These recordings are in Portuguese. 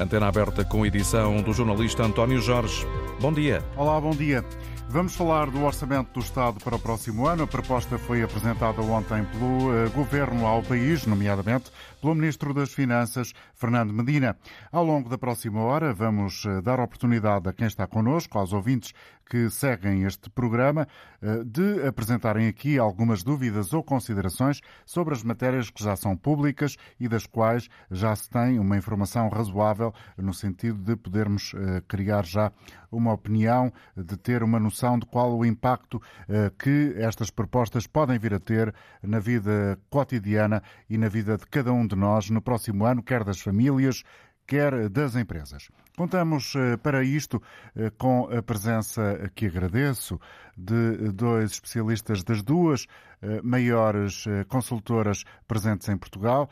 Antena aberta com edição do jornalista António Jorge. Bom dia. Olá, bom dia. Vamos falar do Orçamento do Estado para o próximo ano. A proposta foi apresentada ontem pelo eh, Governo ao país, nomeadamente pelo Ministro das Finanças, Fernando Medina. Ao longo da próxima hora, vamos eh, dar oportunidade a quem está connosco, aos ouvintes que seguem este programa, eh, de apresentarem aqui algumas dúvidas ou considerações sobre as matérias que já são públicas e das quais já se tem uma informação razoável no sentido de podermos criar já uma opinião, de ter uma noção de qual o impacto eh, que estas propostas podem vir a ter na vida cotidiana e na vida de cada um de nós no próximo ano, quer das famílias, quer das empresas. Contamos eh, para isto eh, com a presença, que agradeço, de dois especialistas das duas maiores consultoras presentes em Portugal.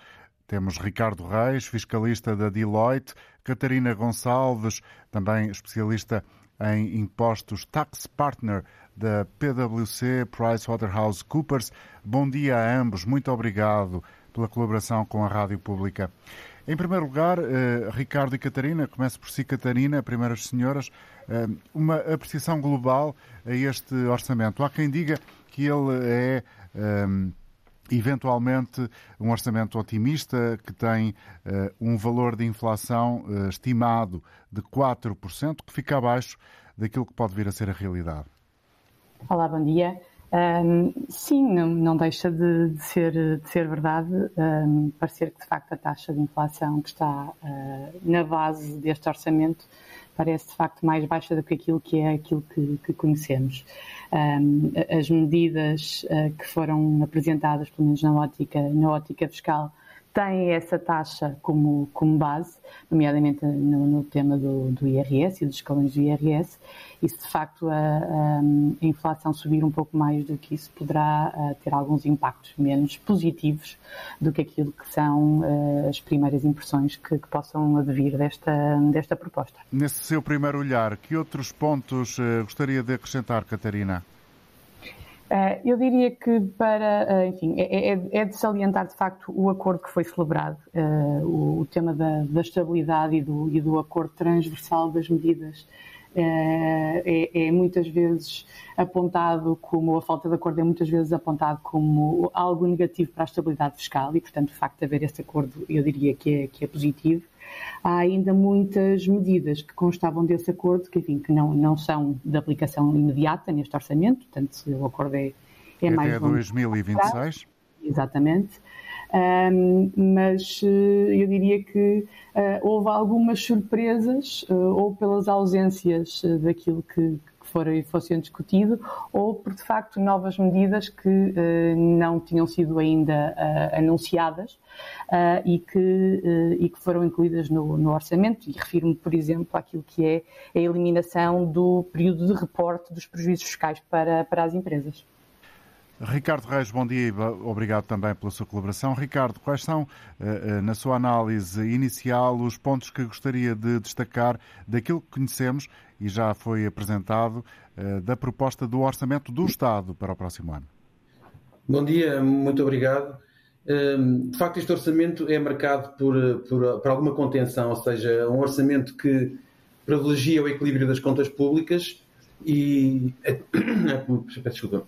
Temos Ricardo Reis, fiscalista da Deloitte, Catarina Gonçalves, também especialista em impostos, tax partner da PwC PricewaterhouseCoopers. Bom dia a ambos, muito obrigado pela colaboração com a Rádio Pública. Em primeiro lugar, eh, Ricardo e Catarina, começo por si, Catarina, primeiras senhoras, eh, uma apreciação global a este orçamento. Há quem diga que ele é. Eh, eventualmente um orçamento otimista que tem uh, um valor de inflação uh, estimado de 4%, que fica abaixo daquilo que pode vir a ser a realidade. Olá, bom dia. Um, sim, não, não deixa de, de, ser, de ser verdade. Um, parecer que, de facto, a taxa de inflação que está uh, na base deste orçamento parece, de facto, mais baixa do que aquilo que é aquilo que, que conhecemos as medidas ah, que foram apresentadas, pelo menos na ótica, na ótica fiscal, têm essa taxa como, como base, nomeadamente no, no tema do, do, IRS e dos escalões do IRS, e se de facto a, a, a, inflação subir um pouco mais do que isso, poderá a, ter alguns impactos menos positivos do que aquilo que são as primeiras impressões que, que, possam advir desta, desta proposta. Nesse seu primeiro olhar, que outros pontos eh, gostaria de acrescentar, Catarina? Uh, eu diria que para, uh, enfim, é, é, é, de salientar de facto o acordo que foi celebrado, o, o, tema da, da estabilidade e do, e do, acordo transversal das medidas. É, é, muitas vezes apontado como, a falta de acordo é muitas vezes apontado como algo negativo para a estabilidade fiscal e, portanto, o facto de haver esse acordo eu diria que é, que é positivo há ainda muitas medidas que constavam desse acordo, que, enfim, que não, não são de aplicação imediata neste orçamento, portanto, o acordo é, é mais... Até 2026? Exatamente. Um, mas uh, eu diria que uh, houve algumas surpresas, uh, ou pelas ausências daquilo que, for, sendo discutido, ou por de facto novas medidas que uh, não tinham sido ainda uh, anunciadas uh, e, que, e que foram incluídas no, no orçamento. E refiro-me, por exemplo, àquilo que é a eliminação do período de reporte dos prejuízos fiscais para, para as empresas. Ricardo Reis, bom dia e obrigado também pela sua colaboração. Ricardo, quais são, na sua análise inicial, os pontos que gostaria de destacar daquilo que conhecemos e já foi apresentado uh, da proposta do Orçamento do Estado para o próximo ano. Bom dia, muito obrigado. Ehm, de facto, este orçamento é marcado por, por, por alguma contenção, ou seja, um orçamento que privilegia o equilíbrio das contas públicas e. Desculpa.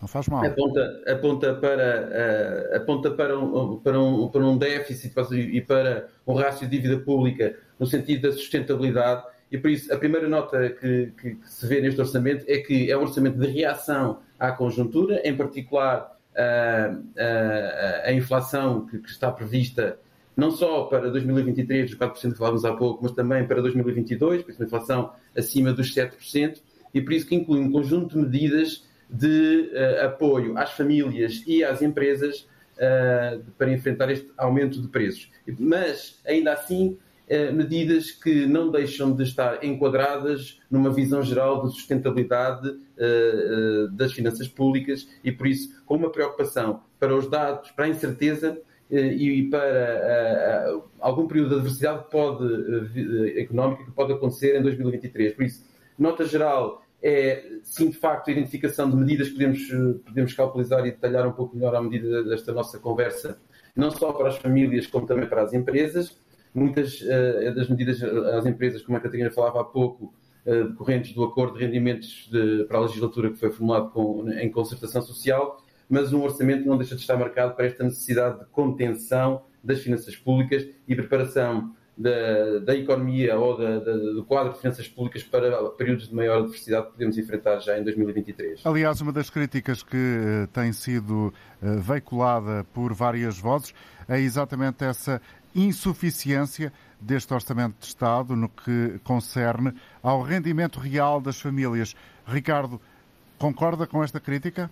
Não faz mal. Aponta, aponta, para, uh, aponta para, um, para, um, para um déficit e para um rácio de dívida pública no sentido da sustentabilidade e por isso a primeira nota que, que, que, se vê neste orçamento é que é um orçamento de reação à conjuntura, em particular a, a, a inflação que, que, está prevista não só para 2023, os 4% que falávamos há pouco, mas também para 2022, por isso uma inflação acima dos 7%, e por isso que inclui um conjunto de medidas de uh, apoio às famílias e às empresas uh, para enfrentar este aumento de preços. Mas, ainda assim, medidas que não deixam de estar enquadradas numa visão geral de sustentabilidade eh, eh, das finanças públicas e, por isso, com uma preocupação para os dados, para a incerteza e para algum período de adversidade pode, económica que pode acontecer em 2023. Por isso, nota geral é, sim, de facto, a identificação de medidas que podemos, podemos calculizar e detalhar um pouco melhor à medida desta nossa conversa, não só para as famílias, como também para as empresas muitas uh, das medidas às empresas, como a Catarina falava há pouco, uh, decorrentes do acordo de rendimentos de, para a legislatura que foi formulado com, em concertação social, mas um orçamento não deixa de estar marcado para esta necessidade de contenção das finanças públicas e preparação da, da economia ou da, da, do quadro de finanças públicas para períodos de maior adversidade que podemos enfrentar já em 2023. Aliás, uma das críticas que tem sido veiculada por várias vozes é exatamente essa insuficiência deste Orçamento de Estado no que concerne ao rendimento real das famílias. Ricardo, concorda com esta crítica?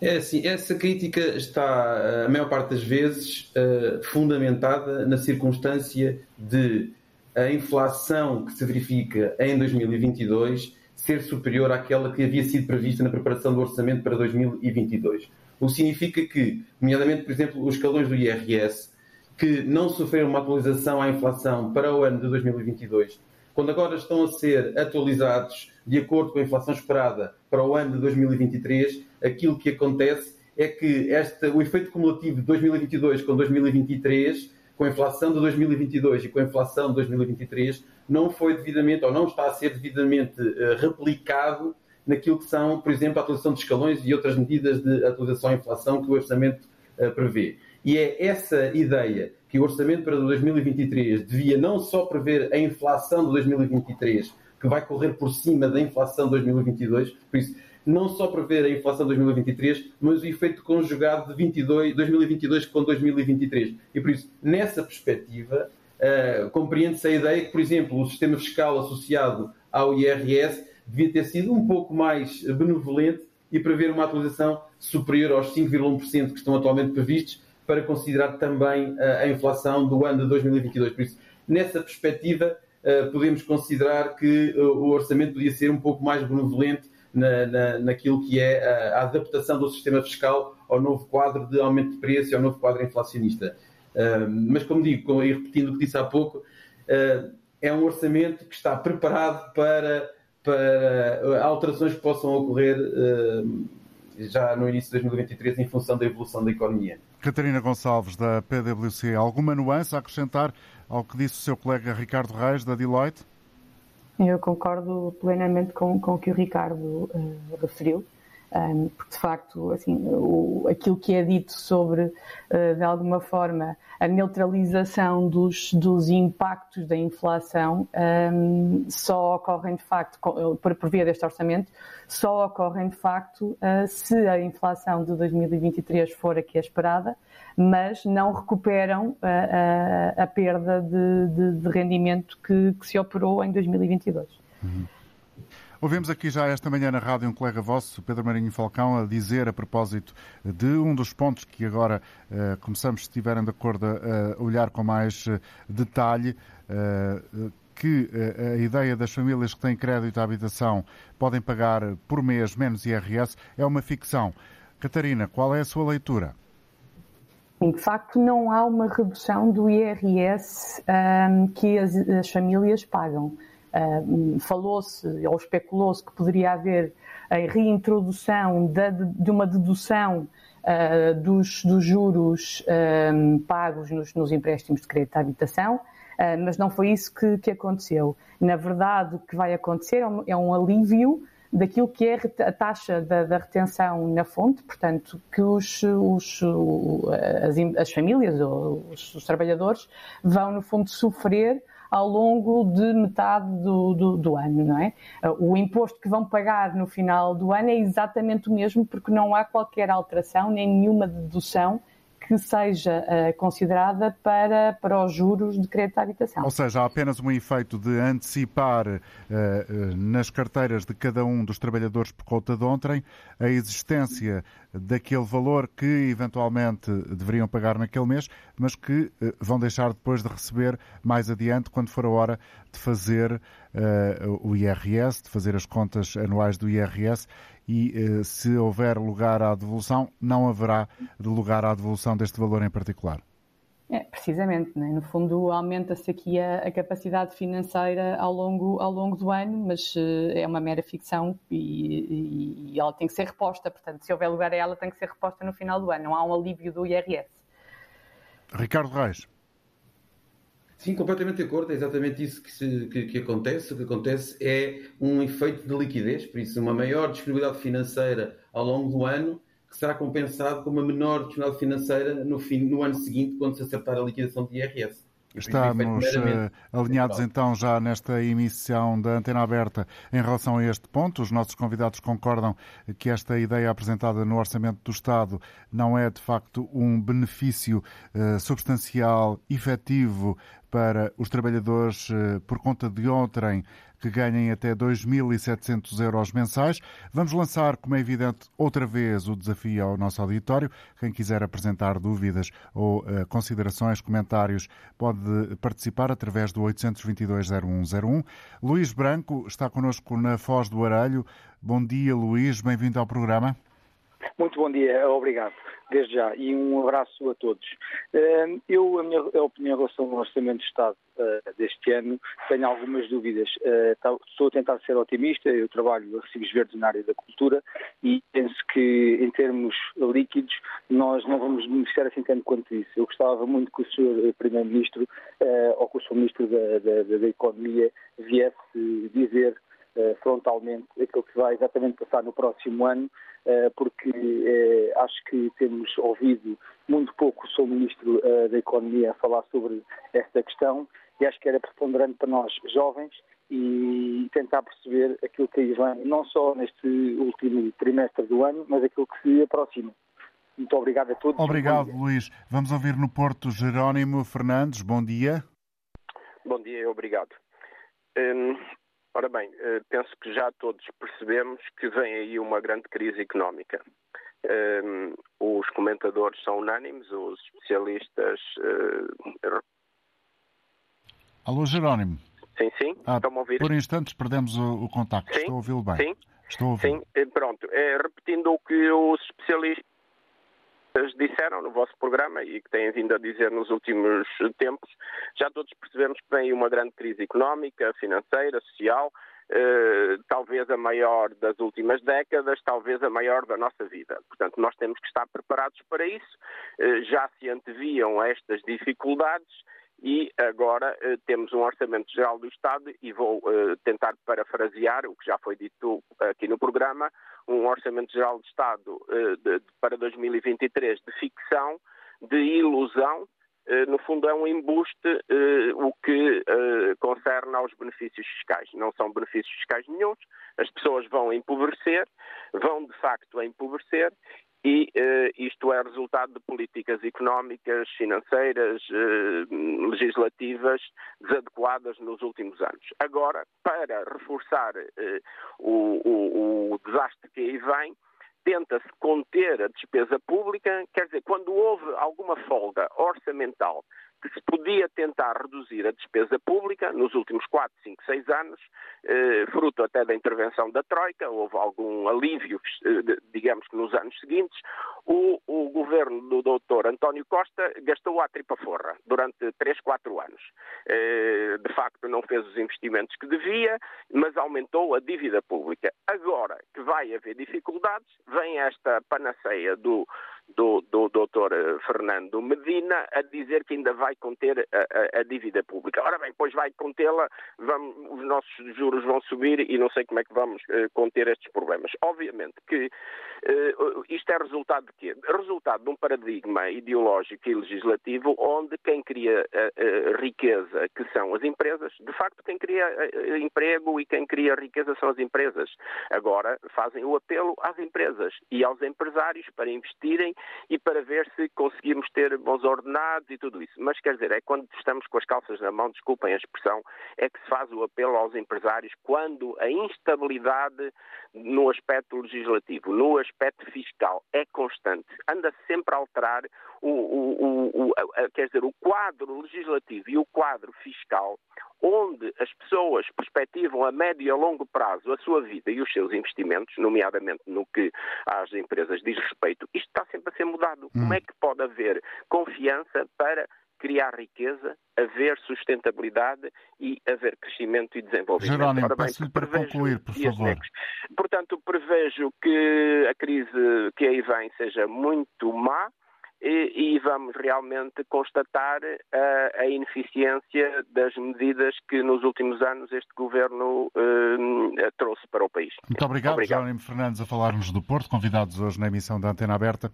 É assim, essa crítica está, a maior parte das vezes, uh, fundamentada na circunstância de a inflação que se verifica em 2022 ser superior àquela que havia sido prevista na preparação do orçamento para 2022. O que significa que, nomeadamente, por exemplo, os escalões do IRS, que não sofreram uma atualização à inflação para o ano de 2022, quando agora estão a ser atualizados de acordo com a inflação esperada para o ano de 2023, aquilo que acontece é que o efeito cumulativo de 2022 com 2023, com a inflação de 2022 e com a inflação de 2023, não foi devidamente ou não está a ser devidamente uh, replicado naquilo que são, por exemplo, a atualização de escalões e outras medidas de atualização à inflação que o orçamento uh, prevê. E é essa ideia que o orçamento para 2023 devia não só prever a inflação de 2023, que vai correr por cima da inflação de 2022, por isso, não só prever a inflação de 2023, mas o efeito conjugado de 22, 2022 com 2023. E por isso, nessa perspectiva, uh, compreende-se a ideia que, por exemplo, o sistema fiscal associado ao IRS devia ter sido um pouco mais benevolente e prever uma atualização superior aos 5,1% que estão atualmente previstos, para considerar também eh, a inflação do ano de 2022. Por isso, nessa perspectiva, eh, podemos considerar que eh, o orçamento podia ser um pouco mais benevolente na, na, naquilo que é a adaptação do sistema fiscal ao novo quadro de aumento de preço e ao novo quadro inflacionista. Mas, como digo, e repetindo o que disse há pouco, é um orçamento que está preparado para, para alterações que possam ocorrer já no início de 2023 em função da evolução da economia. Catarina Gonçalves, da PwC, alguma nuance a acrescentar ao que disse o seu colega Ricardo Reis, da Deloitte? Eu concordo plenamente com, com o que o Ricardo uh, referiu um, porque de facto assim, o, aquilo que é dito sobre, uh, de alguma forma, a neutralização dos, dos impactos da inflação um, só ocorrem de facto, por, por via deste orçamento, só ocorrem de facto uh, se a inflação de 2023 for a que é esperada, mas não recuperam a, a, a perda de, de, de rendimento que, que, se operou em 2022. Uhum. Ouvimos aqui já esta manhã na rádio um colega vosso, Pedro Marinho Falcão, a dizer a propósito de um dos pontos que agora uh, começamos, se estiverem de acordo, a olhar com mais uh, detalhe. Uh, que a ideia das famílias que têm crédito à habitação podem pagar por mês menos IRS é uma ficção. Catarina, qual é a sua leitura? De facto, não há uma redução do IRS um, que as, as famílias pagam. Falou-se ou especulou-se que poderia haver a reintrodução de, uma dedução uh, dos, dos, juros pagos nos, nos, empréstimos de crédito à habitação, uh, mas não foi isso que, que, aconteceu. Na verdade, o que vai acontecer é um, é um alívio daquilo que é a taxa da, da, retenção na fonte, portanto, que os, os as, as, famílias ou os, os trabalhadores vão, no fundo, sofrer ao longo de metade do, do, do, ano, não é? O imposto que vão pagar no final do ano é exatamente o mesmo, porque não há qualquer alteração nem nenhuma dedução que seja uh, considerada para, para os juros de crédito à habitação. Ou seja, há apenas um efeito de antecipar uh, uh, nas carteiras de cada um dos trabalhadores por conta de ontem a existência daquele valor que eventualmente deveriam pagar naquele mês, mas que vão deixar depois de receber mais adiante, quando for a hora de fazer o IRS, de fazer as contas anuais do IRS e eh, se houver lugar à devolução, não haverá lugar à devolução deste valor em particular. É, precisamente, né? no fundo aumenta-se aqui a, a, capacidade financeira ao longo, ao longo do ano, mas uh, é uma mera ficção e, e, e, ela tem que ser reposta, portanto, se houver lugar a ela, tem que ser reposta no final do ano, não há um alívio do IRS. Ricardo Reis. Sim, completamente de acordo, é exatamente isso que, se, que, que, acontece. O que acontece é um efeito de liquidez, por isso, uma maior disponibilidade financeira ao longo do ano, que será compensado com uma menor disponibilidade financeira no, fim, no ano seguinte, quando se acertar a liquidação de IRS. Estamos uh, alinhados então já nesta emissão da Antena Aberta em relação a este ponto. Os nossos convidados concordam que esta ideia apresentada no Orçamento do Estado não é de facto um benefício uh, substancial, efetivo para os trabalhadores uh, por conta de outrem que ganhem até 2.700 euros mensais. Vamos lançar, como é evidente, outra vez o desafio ao nosso auditório. Quem quiser apresentar dúvidas ou uh, considerações, comentários, pode participar através do 822-0101. Luís Branco está connosco na Foz do Aralho. Bom dia, Luís. Bem-vindo ao programa. Muito bom dia, obrigado, desde já, e um abraço a todos. Eh, eu, a minha opinião em relação ao Orçamento de Estado eh, deste ano, tenho algumas dúvidas. Eh, estou a tentar ser otimista, eu trabalho a recibos verdes na área da cultura e penso que, em termos líquidos, nós não vamos beneficiar assim tanto quanto isso. Eu gostava muito que o Sr. Primeiro-Ministro ou que o Sr. Ministro da, da, da Economia viesse dizer frontalmente aquilo que vai exatamente passar no próximo ano eh, porque eh, acho que temos ouvido muito pouco o Sr. Ministro eh, da Economia a falar sobre esta questão e acho que era preponderante para nós jovens e tentar perceber aquilo que aí vem, não só neste último trimestre do ano, mas aquilo que se aproxima. Muito obrigado a todos. Obrigado, Luís. Vamos ouvir no Porto Jerónimo Fernandes. Bom dia. Bom dia, obrigado. Hum, Ora bem, eh, penso que já todos percebemos que vem aí uma grande crise económica. Ehm, os comentadores são unânimes, os especialistas. Eh, Alô, Jerónimo. Sim, sim. Ah, Estão a ouvir? Por instantes perdemos o, o contacto. Sim, Estou a ouvi-lo bem. Sim. Estou a ouvir. Sim, eh, pronto. É, repetindo o que os especialistas disseram no vosso programa e que têm vindo a dizer nos últimos tempos, já todos percebemos que vem uma grande crise económica, financeira, social, eh, talvez a maior das últimas décadas, talvez a maior da nossa vida. Portanto, nós temos que estar preparados para isso. Eh, já se anteviam estas dificuldades e agora eh, temos um Orçamento Geral do Estado e vou eh, tentar parafrasear o que já foi dito aqui no programa, um Orçamento Geral de Estado eh, de, para 2023 de ficção, de ilusão, eh, no fundo é um embuste eh, o que concerne aos benefícios fiscais. Não são benefícios fiscais nenhums, as pessoas vão empobrecer, vão de facto empobrecer e uh, isto é resultado de políticas económicas, financeiras, uh, legislativas desadequadas nos últimos anos. Agora, para reforçar uh, o, o, o desastre que aí vem, tenta-se conter a despesa pública, quer dizer, quando houve alguma folga orçamental que se podia tentar reduzir a despesa pública nos últimos 4, 5, 6 anos, eh, fruto até da intervenção da Troika, houve algum alívio, eh, digamos que nos anos seguintes, o, o governo do doutor António Costa gastou a tripa forra durante 3, 4 anos. Eh, de facto, não fez os investimentos que devia, mas aumentou a dívida pública. Agora que vai haver dificuldades, vem esta panaceia do do, do doutor eh, Fernando Medina a dizer que ainda vai conter a, a, a dívida pública. Ora bem, pois vai contê-la, os nossos juros vão subir e não sei como é que vamos conter estes problemas. Obviamente que isto é resultado de quê? Resultado de um paradigma ideológico e legislativo onde quem cria riqueza, que são as empresas, de facto quem cria emprego e quem cria riqueza são as empresas. Agora fazem o apelo às empresas e aos empresários para investirem e para ver se conseguimos ter bons ordenados e tudo isso. Mas quer dizer, é quando estamos com as calças na mão, desculpem a expressão, é que se faz o apelo aos empresários quando a instabilidade no aspecto legislativo, no aspecto fiscal é constante, anda sempre a alterar o, o, o, quer dizer, o quadro legislativo e o quadro fiscal onde as pessoas perspectivam a médio e a longo prazo a sua vida e os seus investimentos, nomeadamente no que às empresas diz respeito, isto está sempre a ser mudado. Hum. Como é que pode haver confiança para criar riqueza, haver sustentabilidade e haver crescimento e desenvolvimento. Jerónimo, peço-lhe para concluir, por favor. Portanto, prevejo que a crise que aí vem seja muito má, e, e vamos realmente constatar a, a, ineficiência das medidas que nos últimos anos este governo eh, trouxe para o país. Muito obrigado, obrigado. Jerónimo Fernandes, a falar-nos do Porto, convidados hoje na emissão da Antena Aberta.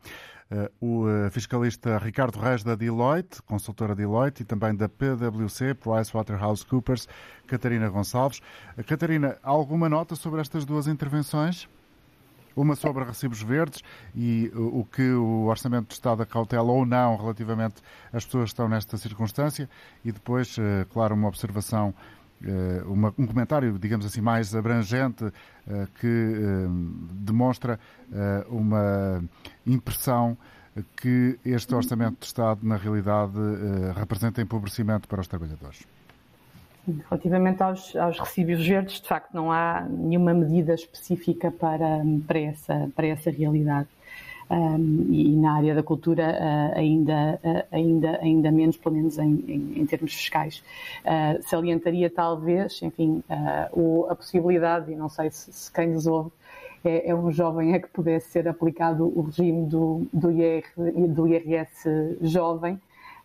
Uh, o uh, fiscalista Ricardo Reis da Deloitte, consultora Deloitte, e também da PwC, PricewaterhouseCoopers, Catarina Gonçalves. Catarina, alguma nota sobre estas duas intervenções? Uma sobre recibos verdes e o que o Orçamento de Estado acautela ou não relativamente às pessoas que estão nesta circunstância e depois, eh, claro, uma observação, eh, um comentário, digamos assim, mais abrangente que demonstra uma impressão que este Orçamento de Estado, na realidade, representa empobrecimento para os trabalhadores. Relativamente aos, aos verdes, de facto, não há nenhuma medida específica para, para, essa, para essa realidade. Um, e na área da cultura uh, ainda, uh, ainda, ainda menos, pelo menos em, em, em termos fiscais. Uh, salientaria talvez, enfim, o, a possibilidade, e não sei se, se quem nos ouve é, é, um jovem a que pudesse ser aplicado o regime do, do, IR, do IRS jovem,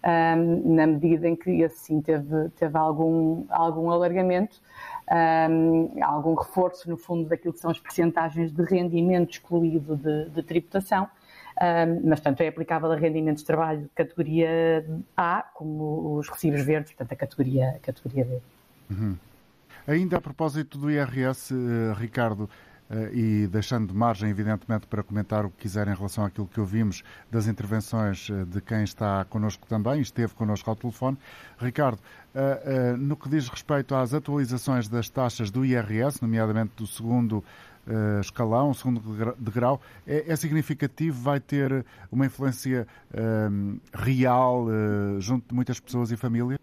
um, na medida em que esse sim teve, teve algum, algum alargamento, um, algum reforço, no fundo, daquilo que são as percentagens de rendimento excluído de, de tributação. Um, mas, portanto, é aplicável a rendimentos de trabalho de categoria A, como os recibos verdes, portanto, a categoria, a categoria B. Uhum. Ainda a propósito do IRS, eh, Ricardo, e deixando de margem, evidentemente, para comentar o que quiser em relação àquilo que ouvimos das intervenções eh, de quem está connosco também, esteve connosco ao telefone. Ricardo, eh, no que diz respeito às atualizações das taxas do IRS, nomeadamente do segundo escalão, segundo degrau, é, é significativo? Vai ter uma influência real junto de muitas pessoas e famílias?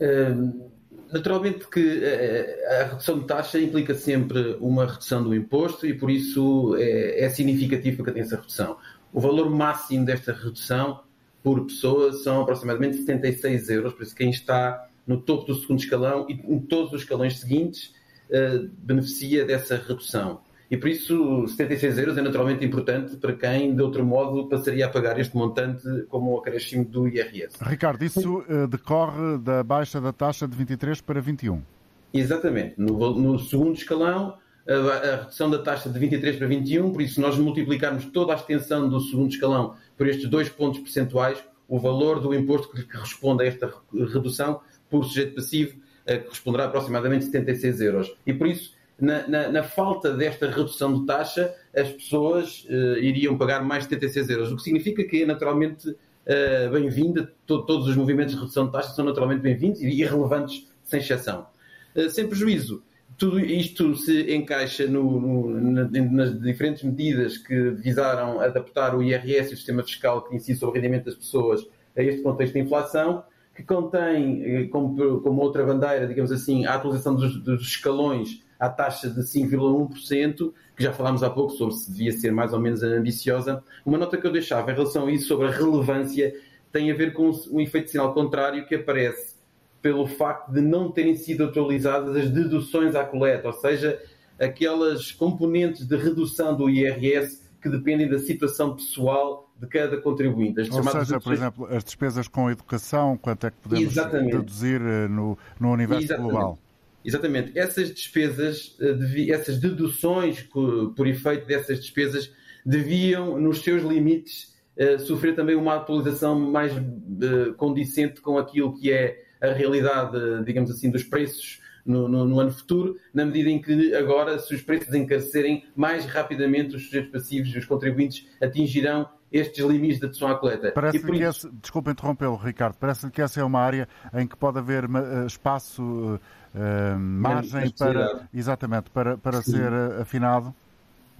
Um Naturalmente que eh, eh, a redução de taxa implica sempre uma redução do imposto e por isso é, é significativo que tenha essa redução. O valor máximo desta redução por pessoa são aproximadamente 76 euros, por isso quem está no topo do segundo escalão e em todos os escalões seguintes uh, beneficia dessa redução. E por isso 76 euros é naturalmente importante para quem, de outro modo, passaria a pagar este montante como o acréscimo do IRS. Ricardo, isso uh, decorre da baixa da taxa de 23 para 21? Exatamente. No, no segundo escalão, a, a, redução da taxa de 23 para 21, por isso, se nós multiplicarmos toda a extensão do segundo escalão por estes dois pontos percentuais, o valor do imposto que corresponde a esta redução por sujeito passivo corresponderá a aproximadamente 76 euros. E por isso, na, na, na, falta desta redução de taxa, as pessoas uh, iriam pagar mais 76 euros, o que significa que é naturalmente uh, bem-vinda, to, todos os movimentos de redução de taxa são naturalmente bem-vindos e irrelevantes, sem exceção. Uh, sem prejuízo, tudo isto se encaixa no, no, nas diferentes medidas que visaram adaptar o IRS o sistema fiscal que incide sobre o rendimento das pessoas a este contexto de inflação, que contém, como, como outra bandeira, digamos assim, a atualização dos, dos escalões à taxa de 5,1%, que já falámos há pouco sobre se devia ser mais ou menos ambiciosa. Uma nota que eu deixava em relação a isso, sobre a relevância, tem a ver com um efeito sinal contrário que aparece pelo facto de não terem sido atualizadas as deduções à coleta, ou seja, aquelas componentes de redução do IRS que dependem da situação pessoal de cada contribuinte. As Ou seja, deduções... por exemplo, as despesas com educação, quanto é que podemos Exatamente. deduzir eh, no, no universo Exatamente. global? Exatamente. Essas despesas, eh, essas deduções por efeito dessas despesas deviam, nos seus limites, eh, sofrer também uma atualização mais eh, condicente com aquilo que é a realidade, digamos assim, dos preços no, no, no, ano futuro, na medida em que agora, se os preços encarecerem, mais rapidamente os sujeitos passivos e os contribuintes atingirão estes limites de atenção à coleta. Parece que isso... esse, desculpa interrompê-lo, Ricardo, parece que essa é uma área em que pode haver espaço uh, margem para, exatamente, para, para ser eh, afinado?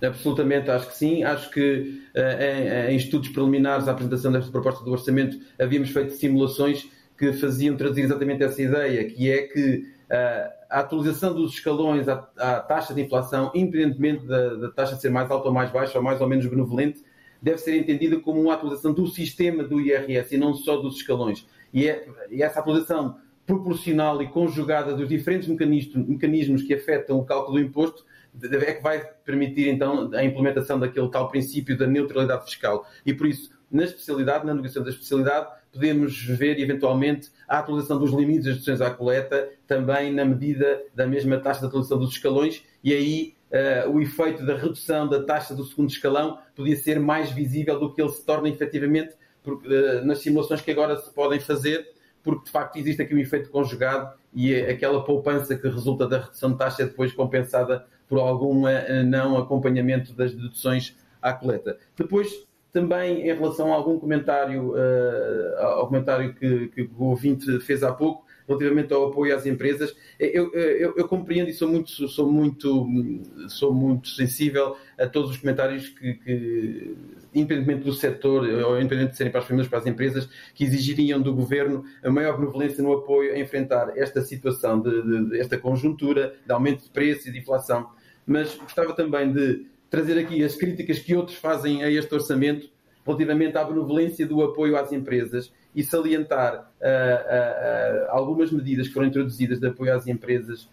Absolutamente, acho que sim. Acho que em, em, estudos preliminares à apresentação desta proposta do orçamento havíamos feito simulações que faziam traduzir exatamente essa ideia, que é que a atualização dos escalões à, à, taxa de inflação, independentemente da, da, taxa ser mais alta ou mais baixa ou mais ou menos benevolente, deve ser entendida como uma atualização do sistema do IRS e não só dos escalões. E, é, e essa atualização proporcional e conjugada dos diferentes mecanismos que afetam o cálculo do imposto é que vai permitir então a implementação daquele tal princípio da neutralidade fiscal. E por isso, na especialidade, na negociação da especialidade, podemos ver eventualmente a atualização dos limites das deduções à coleta, também na medida da mesma taxa de atualização dos escalões, e aí uh, o efeito da redução da taxa do segundo escalão podia ser mais visível do que ele se torna efetivamente uh, nas simulações que agora se podem fazer, porque de facto existe aqui um efeito conjugado e é aquela poupança que resulta da redução de taxa é depois compensada por algum uh, não acompanhamento das deduções à coleta. Depois, também em relação a algum comentário, ao comentário que, que o ouvinte fez há pouco, relativamente ao apoio às empresas. Eu, eu, eu, compreendo e sou muito, sou, muito, sou muito sensível a todos os comentários que, que independentemente do setor, ou independentemente de serem para as famílias, para as empresas, que exigiriam do governo a maior benevolência no apoio a enfrentar esta situação, de, de, de esta conjuntura de aumento de preços e de inflação. Mas gostava também de trazer aqui as críticas que outros fazem a este orçamento relativamente à benevolência do apoio às empresas e salientar uh, uh, algumas medidas que foram introduzidas de apoio às empresas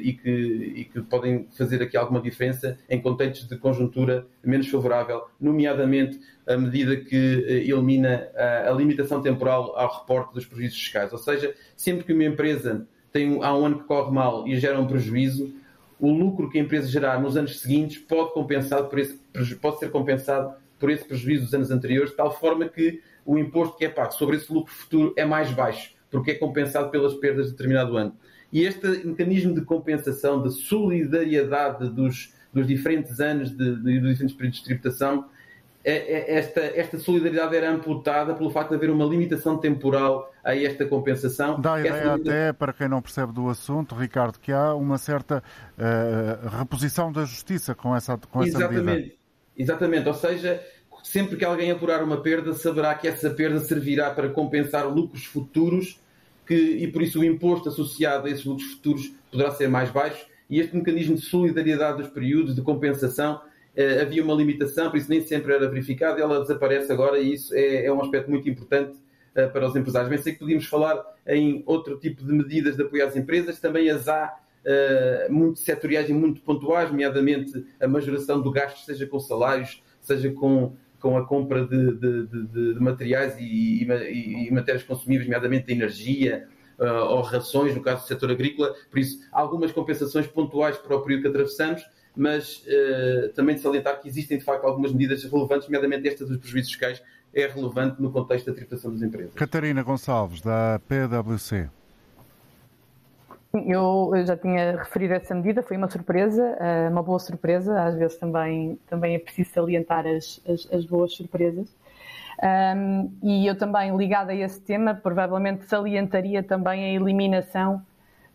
e que, e que, podem fazer aqui alguma diferença em contextos de conjuntura menos favorável, nomeadamente a medida que elimina a, a limitação temporal ao reporte dos prejuízos fiscais. Ou seja, sempre que uma empresa tem, há um ano que corre mal e gera um prejuízo, o lucro que a empresa gerar nos anos seguintes pode, compensar por esse, pode ser compensado por esse prejuízo dos anos anteriores, de tal forma que o imposto que é pago sobre esse lucro futuro é mais baixo, porque é compensado pelas perdas de determinado ano. E este mecanismo de compensação, de solidariedade dos, dos diferentes anos, de, dos diferentes períodos de tributação, é, é, esta, esta solidariedade era amputada pelo facto de haver uma limitação temporal a esta compensação. Dá ideia limitação... até, para quem não percebe do assunto, Ricardo, que há uma certa uh, reposição da justiça com essa, com essa Exatamente. medida. Exatamente, ou seja, sempre que alguém apurar uma perda, saberá que essa perda servirá para compensar lucros futuros que, e por isso o imposto associado a esses lucros futuros poderá ser mais baixo. E este mecanismo de solidariedade dos períodos de compensação eh, havia uma limitação, por isso nem sempre era verificado, ela desaparece agora e isso é, é um aspecto muito importante eh, para os empresários. Bem, sei que podíamos falar em outro tipo de medidas de apoio às empresas, também as há uh, muito setoriais e muito pontuais, nomeadamente a majoração do gasto, seja com salários, seja com com a compra de, de, de, de materiais e, e, e, matérias consumíveis, nomeadamente energia uh, ou rações, no caso do setor agrícola. Por isso, algumas compensações pontuais para o período que atravessamos, mas uh, também de salientar que existem, de facto, algumas medidas relevantes, nomeadamente esta dos prejuízos fiscais, é relevante no contexto da tributação das empresas. Catarina Gonçalves, da PwC. Eu, já tinha referido essa medida, foi uma surpresa, eh, uma boa surpresa. Às vezes também, também é preciso salientar as, as, as boas surpresas. Um, e eu também, ligada a esse tema, provavelmente salientaria também a eliminação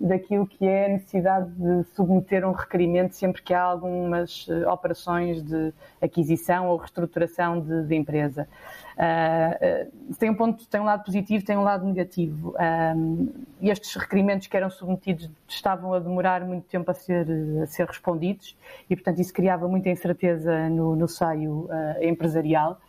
daquilo que é a necessidade de submeter um requerimento sempre que há algumas eh, operações de aquisição ou reestruturação de, de empresa. Uh, tem um ponto, tem um lado positivo, tem um lado negativo. Um, estes requerimentos que eram submetidos estavam a demorar muito tempo a ser, a ser respondidos e, portanto, isso criava muita incerteza no, no seio uh, empresarial.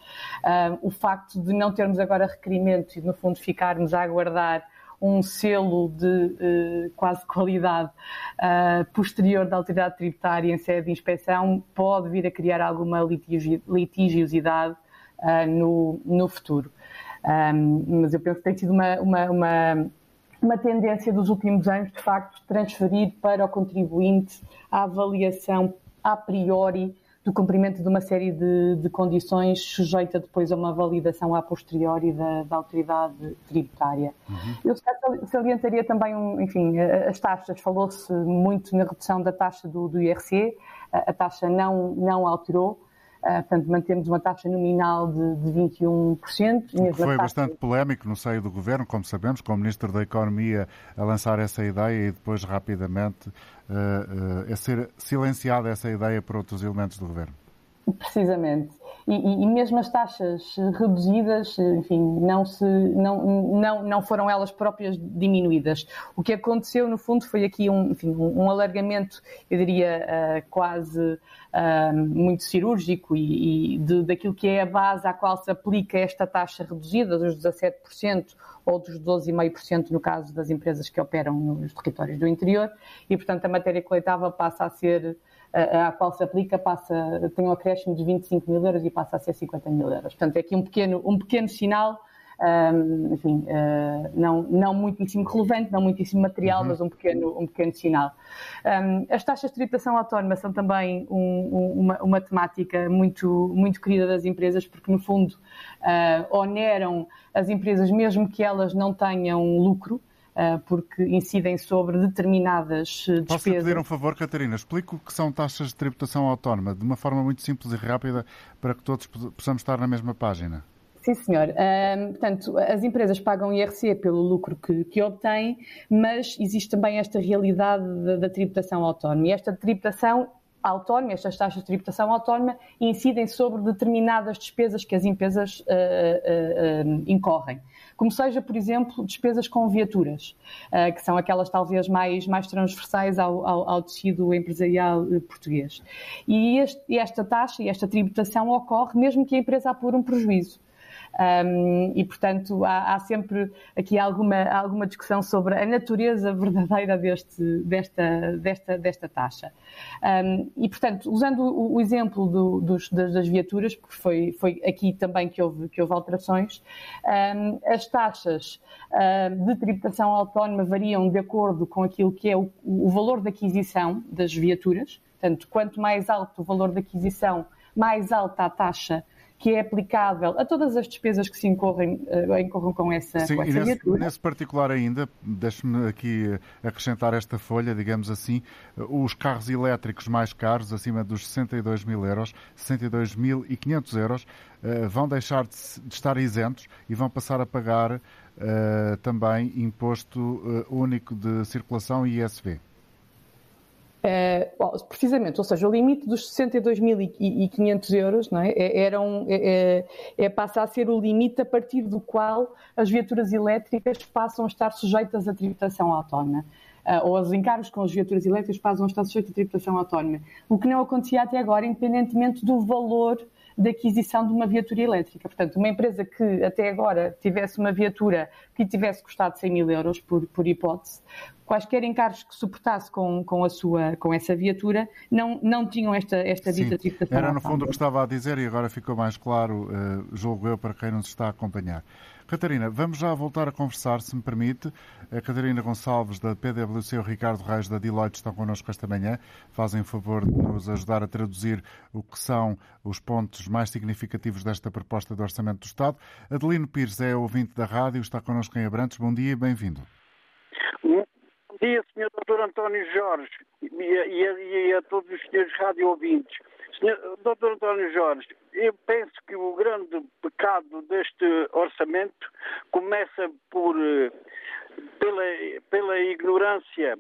Uh, o facto de não termos agora requerimentos e, no fundo, ficarmos a aguardar um selo de uh, quase qualidade uh, posterior da autoridade tributária em sede de inspeção pode vir a criar alguma litigiosidade uh, no, no futuro. Mas eu penso que tem sido uma, uma, uma, uma tendência dos últimos anos, de facto, transferir para o contribuinte a avaliação a priori do cumprimento de uma série de, de, condições sujeita depois a uma validação a posteriori da, da autoridade tributária. Uhum. Eu salientaria também, um, enfim, as taxas. Falou-se muito na redução da taxa do, do IRC, a, a taxa não, não alterou. Uh, portanto, mantemos uma taxa nominal de, de 21%. Mesmo Foi taxa... bastante polémico no seio do governo, como sabemos, com o Ministro da Economia a lançar essa ideia e depois rapidamente uh, uh, a ser silenciada essa ideia por outros elementos do governo. Precisamente. E, e, mesmo as taxas reduzidas, enfim, não, se, não, não, não foram elas próprias diminuídas. O que aconteceu, no fundo, foi aqui um, enfim, um alargamento, eu diria, uh, quase uh, muito cirúrgico e, e de, daquilo que é a base à qual se aplica esta taxa reduzida, dos 17% ou dos 12,5% no caso das empresas que operam nos territórios do interior, e, portanto, a matéria coletável passa a ser à qual se aplica passa, tem um acréscimo de 25 mil euros e passa a ser 50 mil euros. Portanto, é aqui um pequeno, um pequeno sinal um, enfim, uh, não, não muitíssimo relevante, não muitíssimo material, uhum. mas um pequeno, um pequeno sinal. Um, as taxas de tributação autónoma são também um, uma, uma, temática muito, muito querida das empresas, porque no fundo uh, oneram as empresas mesmo que elas não tenham lucro. Uh, porque incidem sobre determinadas despesas. Posso pedir um favor, Catarina? Explico o que são taxas de tributação autónoma, de uma forma muito simples e rápida, para que todos possamos estar na mesma página. Sim, senhor. Um, portanto, as empresas pagam IRC pelo lucro que, que obtêm, mas existe também esta realidade da, da tributação autónoma. E esta tributação autónoma, estas taxas de tributação autónoma, incidem sobre determinadas despesas que as empresas uh, uh, uh, incorrem. Como seja, por exemplo, despesas com viaturas, que são aquelas talvez mais, mais transversais ao, ao, ao tecido empresarial português. E este, esta taxa e esta tributação ocorre mesmo que a empresa apure um prejuízo. Um, e, portanto, há, há, sempre aqui alguma, alguma discussão sobre a natureza verdadeira deste, desta, desta, desta taxa. Um, e, portanto, usando o, o exemplo do, dos, das, das, viaturas, porque foi, foi aqui também que houve, que houve alterações, um, as taxas de tributação autónoma variam de acordo com aquilo que é o, o valor de aquisição das viaturas. Portanto, quanto mais alto o valor de aquisição, mais alta a taxa que é aplicável a todas as despesas que se incorrem, uh, incorram com essa, Sim, com essa nesse, nesse, particular ainda, deixe-me aqui acrescentar esta folha, digamos assim, os carros elétricos mais caros, acima dos 62 mil euros, 62.500 euros, vão deixar de, estar isentos e vão passar a pagar também imposto único de circulação e ISV. É, precisamente, ou seja, o limite dos 62.500 euros não é, é, era um, é, é, é, passa a ser o limite a partir do qual as viaturas elétricas passam a estar sujeitas à tributação autónoma. Uh, ou os encargos com as viaturas elétricas passam a estar sujeitos à tributação autónoma. O que não acontecia até agora, independentemente do valor da aquisição de uma viatura elétrica. Portanto, uma empresa que até agora tivesse uma viatura que tivesse custado 100 mil euros, por, por hipótese, quaisquer encargos que suportasse com, com, a sua, com essa viatura não, não tinham esta, esta dita tributação. Era no fundo o que estava a dizer e agora ficou mais claro, uh, julgo eu, para quem nos está a acompanhar. Catarina, vamos já voltar a conversar, se me permite. A Catarina Gonçalves, da PwC, o Ricardo Reis, da Deloitte, estão connosco esta manhã. Fazem o favor de nos ajudar a traduzir o que são os pontos mais significativos desta proposta de Orçamento do Estado. Adelino Pires é ouvinte da rádio, está connosco em Abrantes. Bom dia e bem-vindo dia, Sr. Dr. António Jorge, e a, e, a, e a, todos os senhores rádio ouvintes. Senhor, Dr. António Jorge, eu penso que o grande pecado deste orçamento começa por, eh, pela, pela ignorância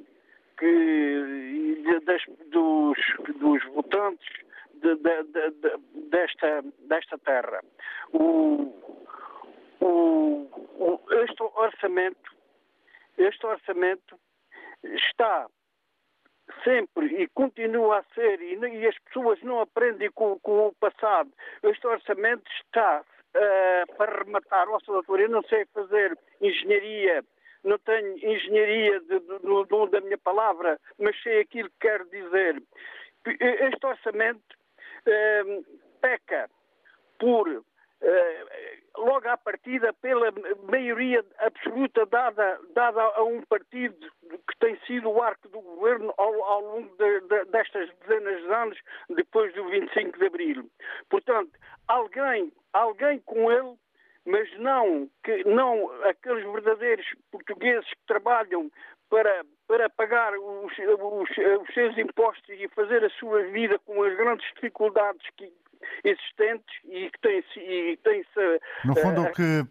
que, das, dos, dos votantes de, de, de, desta, desta terra. O, o, este orçamento este orçamento está sempre e continua a ser, e, e as pessoas não aprendem com, com, o passado. Este orçamento está uh, para rematar. Ó, doutor, eu não sei fazer engenharia, não tenho engenharia de, de, da minha palavra, mas sei aquilo que quero dizer. Este orçamento uh, peca por logo à partida pela maioria absoluta dada, dada a um partido que tem sido o arco do governo ao, ao longo de, de, destas dezenas de anos depois do 25 de Abril. Portanto, alguém, alguém com ele mas não, que, não aqueles verdadeiros portugueses que trabalham para, para pagar os, os, os, seus impostos e fazer a sua vida com as grandes dificuldades que, existentes e que têm e tem -se, No fundo, uh, o que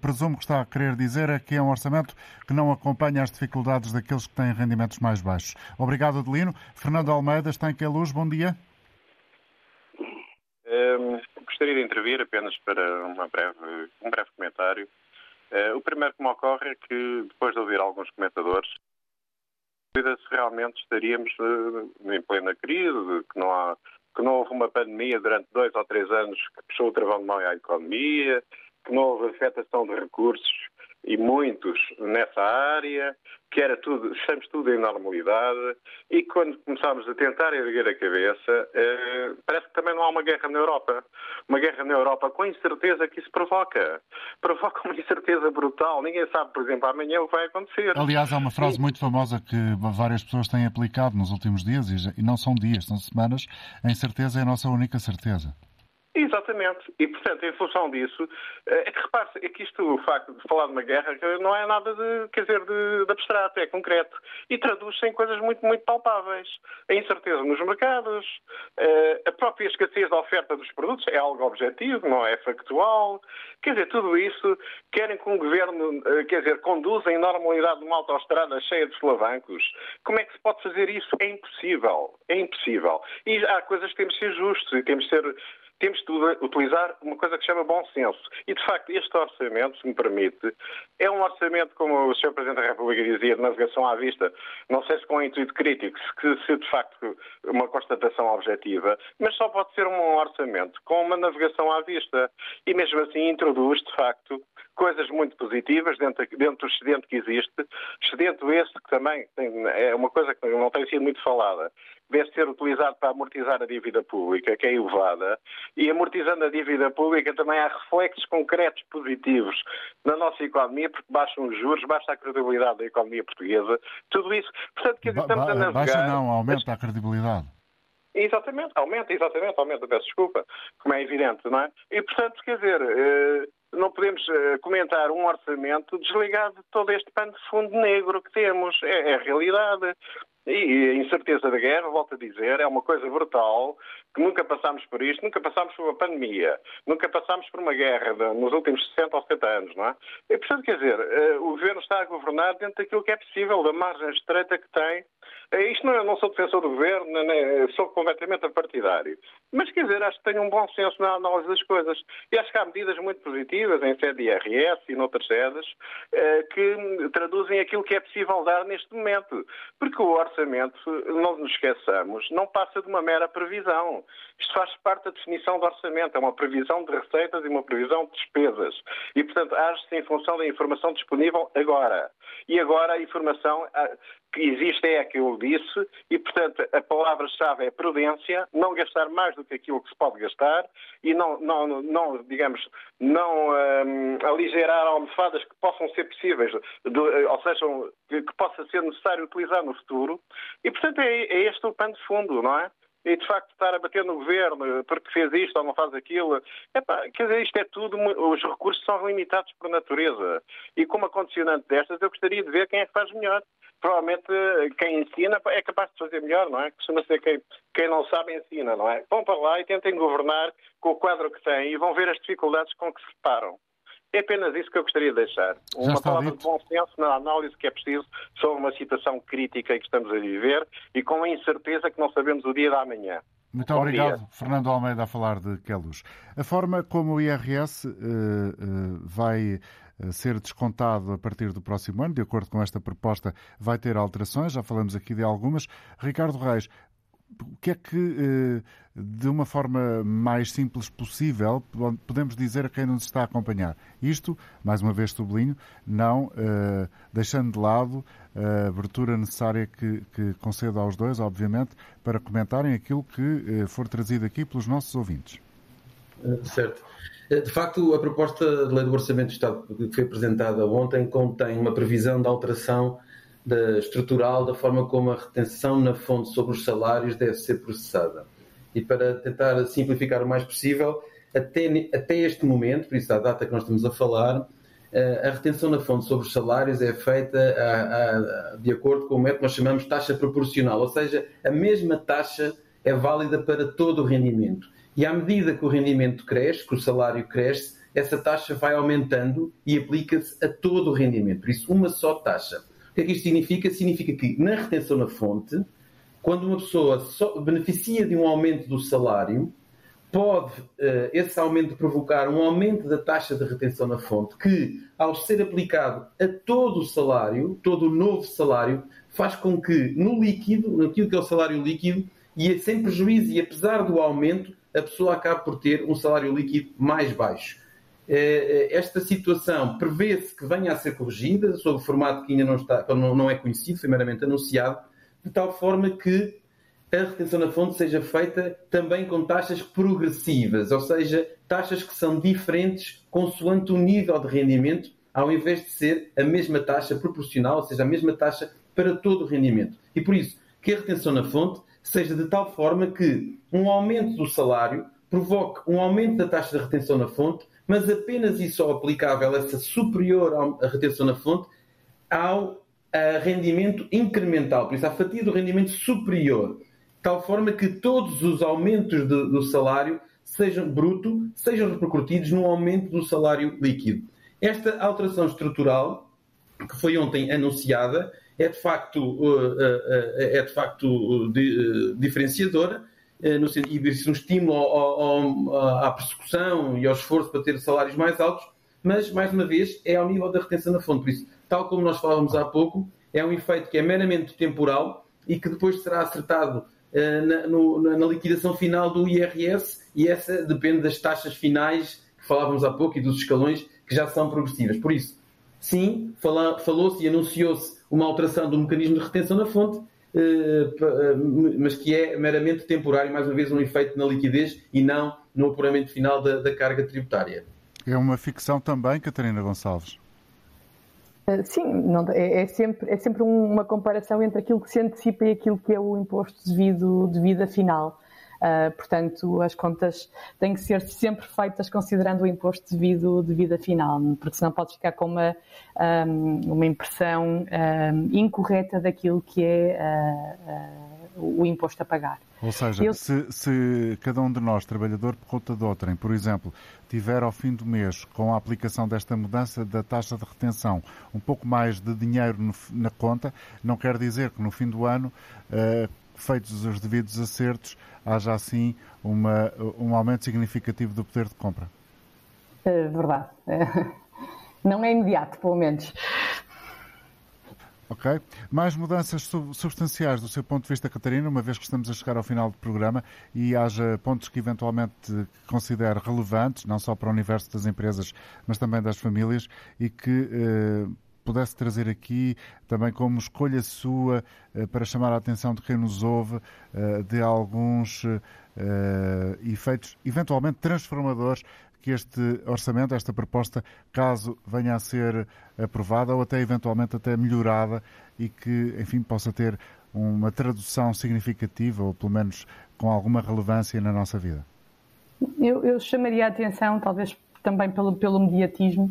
presumo que está a querer dizer é que é um orçamento que não acompanha as dificuldades daqueles que têm rendimentos mais baixos. Obrigado, Adelino. Fernando Almeida está em que luz? Bom dia. Um, gostaria de intervir apenas para breve, um breve comentário. Uh, o primeiro que me ocorre é que, depois de ouvir alguns comentadores, dúvida se realmente estaríamos uh, em plena crise, que não há que não houve uma pandemia durante dois ou três anos que puxou o travão de mão à economia, que não houve afetação de recursos e muitos nessa área, que era tudo, estamos tudo em normalidade, e quando começámos a tentar erguer a cabeça, eh, parece que também não há uma guerra na Europa. Uma guerra na Europa com a incerteza que isso provoca. Provoca uma incerteza brutal. Ninguém sabe, por exemplo, amanhã o que vai acontecer. Aliás, há uma frase muito famosa que várias pessoas têm aplicado nos últimos dias, e não são dias, são semanas, a incerteza é a nossa única certeza. Exatamente. E, portanto, em função disso, eh, é que repare é que isto, o facto de falar de uma guerra, não é nada de, quer dizer, de, de abstrato, é concreto. E traduz-se em coisas muito, muito palpáveis. A incerteza nos mercados, eh, a própria escassez da oferta dos produtos é algo objetivo, não é factual. Quer dizer, tudo isso querem que um governo, eh, quer dizer, conduza em normalidade uma autoestrada cheia de solavancos. Como é que se pode fazer isso? É impossível. É impossível. E há coisas que temos de ser justos e temos de ser temos de utilizar uma coisa que se chama bom senso. E, de facto, este orçamento, se me permite, é um orçamento, como o Sr. Presidente da República dizia, de navegação à vista, não sei se com intuito crítico, se, se de facto uma constatação objetiva, mas só pode ser um orçamento com uma navegação à vista. E mesmo assim introduz, de facto, coisas muito positivas dentro, dentro do excedente que existe. Excedente esse que também tem, é uma coisa que não tem sido muito falada deve ser utilizado para amortizar a dívida pública, que é elevada, e amortizando a dívida pública também há reflexos concretos positivos na nossa economia, porque baixam os juros, baixa a credibilidade da economia portuguesa, tudo isso. Portanto, quer dizer, estamos a navegar... Baixa não, aumenta a credibilidade. Exatamente, aumenta, exatamente, aumenta, peço desculpa, como é evidente, não é? E, portanto, quer dizer, eh, não podemos eh, comentar um orçamento desligado de todo este pano de fundo negro que temos. É, é a realidade. E a incerteza da guerra, volto a dizer, é uma coisa brutal, que nunca passámos por isto, nunca passámos por uma pandemia, nunca passámos por uma guerra de, nos últimos 60 ou 70 anos, não é? E, portanto, quer dizer, uh, o governo está a governar dentro daquilo que é possível, da margem estreita que tem. Uh, isto não, eu não sou defensor do governo, nem, sou completamente partidário. Mas, quer dizer, acho que tenho um bom senso na análise das coisas. E acho que há medidas muito positivas em sede de IRS e noutras sedes uh, que traduzem aquilo que é possível dar neste momento. Porque o orçamento orçamento, não nos esqueçamos, não passa de uma mera previsão. Isto faz parte da definição do orçamento, é uma previsão de receitas e uma previsão de despesas. E, portanto, age-se em função da informação disponível agora. E agora a informação que existe é a que eu disse, e, portanto, a palavra-chave é prudência, não gastar mais do que aquilo que se pode gastar e não, não, não digamos, não um, aligerar almofadas que possam ser possíveis, do, ou seja, que, que, possa ser necessário utilizar no futuro. E, portanto, é, é este o pano de fundo, não é? e de facto estar a bater no governo porque fez isto ou não faz aquilo. Quer dizer, isto é tudo, os recursos são limitados por natureza. E como a condicionante destas, eu gostaria de ver quem é que faz melhor. Provavelmente quem ensina é capaz de fazer melhor, não é? Costuma ser quem, quem não sabe ensina, não é? Vão para lá e tentem governar com o quadro que têm e vão ver as dificuldades com que se separam. É apenas isso que eu gostaria de deixar. Uma palavra dito. de bom senso na análise que é preciso sobre uma situação crítica que estamos a viver e com a incerteza que não sabemos o dia da manhã. Muito Bom obrigado, dia. Fernando Almeida, a falar de Queluz. A forma como o IRS uh, uh, vai eh, ser descontado a partir do próximo ano, de acordo com esta proposta, vai ter alterações, já falamos aqui de algumas. Ricardo Reis, o que é que, eh, de uma forma mais simples possível, podemos dizer a quem nos está a acompanhar? Isto, mais uma vez sublinho, não uh, deixando de lado a abertura necessária que, que concedo aos dois, obviamente, para comentarem aquilo que for trazido aqui pelos nossos ouvintes. Certo. Eh, de facto, a proposta de lei do Orçamento do Estado que foi apresentada ontem contém uma previsão de alteração da, estrutural da forma como a retenção na fonte sobre os salários deve ser processada. E para tentar simplificar o mais possível, até, até este momento, por isso a data que nós estamos a falar, eh, a retenção na fonte sobre os salários é feita a, a, de acordo com o método que nós chamamos de taxa proporcional, ou seja, a mesma taxa é válida para todo o rendimento. E à medida que o rendimento cresce, que o salário cresce, essa taxa vai aumentando e aplica-se a todo o rendimento. Por isso, uma só taxa. O que é que isto significa? Significa que na retenção na fonte, quando uma pessoa beneficia de um aumento do salário, pode uh, esse aumento provocar um aumento da taxa de retenção na fonte, que, ao ser aplicado a todo o salário, todo o novo salário, faz com que no líquido, naquilo que é o salário líquido, e sem prejuízo e apesar do aumento, a pessoa acaba por ter um salário líquido mais baixo. esta situação prevê-se que venha a ser corrigida sob o formato que ainda não, está, não é conhecido, foi meramente anunciado, de tal forma que a retenção na fonte seja feita também com taxas progressivas, ou seja, taxas que são diferentes consoante o nível de rendimento, ao invés de ser a mesma taxa proporcional, ou seja, a mesma taxa para todo o rendimento. E por isso, que a retenção na fonte seja de tal forma que um aumento do salário provoque um aumento da taxa de retenção na fonte, mas apenas e só aplicável essa superior à retenção na fonte ao rendimento incremental, por isso à fatia do rendimento superior, de tal forma que todos os aumentos de, do salário sejam bruto, sejam repercutidos no aumento do salário líquido. Esta alteração estrutural, que foi ontem anunciada, é de facto, uh, uh, uh, é de facto diferenciadora no sentido de um estímulo ao, ao, à persecução e ao esforço para ter salários mais altos, mas, mais uma vez, é ao nível da retenção na fonte. Por isso, tal como nós falávamos há pouco, é um efeito que é meramente temporal e que depois será acertado na, no, na liquidação final do IRS e essa depende das taxas finais que falávamos há pouco e dos escalões que já são progressivas. Por isso, sim, falou-se e anunciou-se uma alteração do mecanismo de retenção na fonte, eh, eh, mas que é meramente temporário, mais uma vez, um efeito na liquidez e não no apuramento final da, da carga tributária. É uma ficção também, Catarina Gonçalves? Eh, sim, não, é, é, sempre, é sempre uma comparação entre aquilo que se antecipa e aquilo que é o imposto devido, de vida final. Uh, portanto, as contas têm que ser sempre feitas considerando o imposto devido de vida final, porque senão pode ficar com uma, um, uma impressão um, incorreta daquilo que é uh, uh, o imposto a pagar. Ou seja, Eu... se, se, cada um de nós, trabalhador por conta de outrem, por exemplo, tiver ao fim do mês, com a aplicação desta mudança da taxa de retenção, um pouco mais de dinheiro no, na conta, não quer dizer que no fim do ano, feitos os devidos acertos, haja assim uma, um aumento significativo do poder de compra. É verdade. Não é imediato, pelo menos. Ok. Mais mudanças substanciais do seu ponto de vista, Catarina, uma vez que estamos a chegar ao final do programa e haja pontos que eventualmente considere relevantes, não só para o universo das empresas, mas também das famílias, e que eh, pudesse trazer aqui também como escolha sua eh, para chamar a atenção de quem nos ouve eh, de alguns eh, efeitos eventualmente transformadores que este orçamento, esta proposta, caso venha a ser aprovada ou até eventualmente até melhorada e que, enfim, possa ter uma tradução significativa ou pelo menos com alguma relevância na nossa vida? Eu, eu chamaria a atenção, talvez também pelo, pelo mediatismo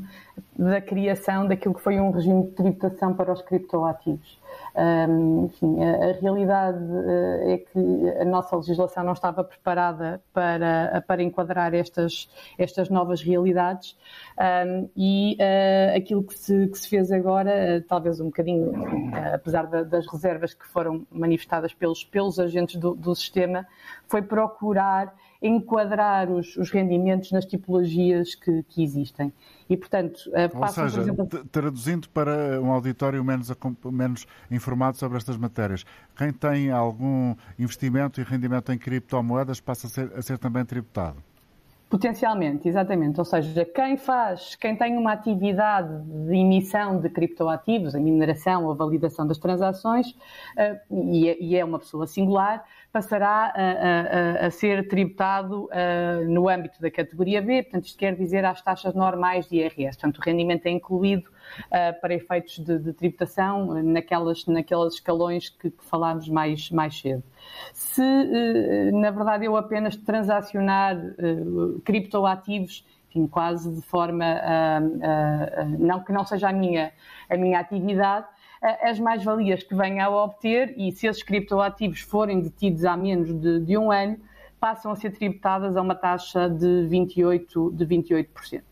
da criação daquilo que foi um regime de tributação para os criptoativos. Um, enfim, a, a realidade uh, é que a nossa legislação não estava preparada para, para enquadrar estas, estas novas realidades um, e uh, aquilo que se, que se fez agora, uh, talvez um bocadinho, apesar da, das reservas que foram manifestadas pelos, pelos agentes do, do sistema, foi procurar enquadrar os, os rendimentos nas tipologias que, que existem. E, portanto, eh, Ou seja, exemplo... traduzindo para um auditório menos, menos informado sobre estas matérias, quem tem algum investimento e rendimento em criptomoedas passa a ser, a ser também tributado? Potencialmente, exatamente. Ou seja, quem faz, quem tem uma atividade de emissão de criptoativos, a mineração ou a validação das transações, uh, e, é, e, é, uma pessoa singular, passará a, a, a ser tributado uh, no âmbito da categoria B, portanto, isto quer dizer às taxas normais de IRS. Portanto, o rendimento é incluído uh, para efeitos de, de tributação naquelas, naqueles escalões que, que falámos mais, mais cedo. Se, uh, na verdade, eu apenas transacionar criptoativos enfim, quase de forma, não que não seja a minha, a minha atividade, as mais-valias que venha a obter e se esses criptoativos forem detidos há menos de, de, um ano, passam a ser tributadas a uma taxa de 28%. De 28%.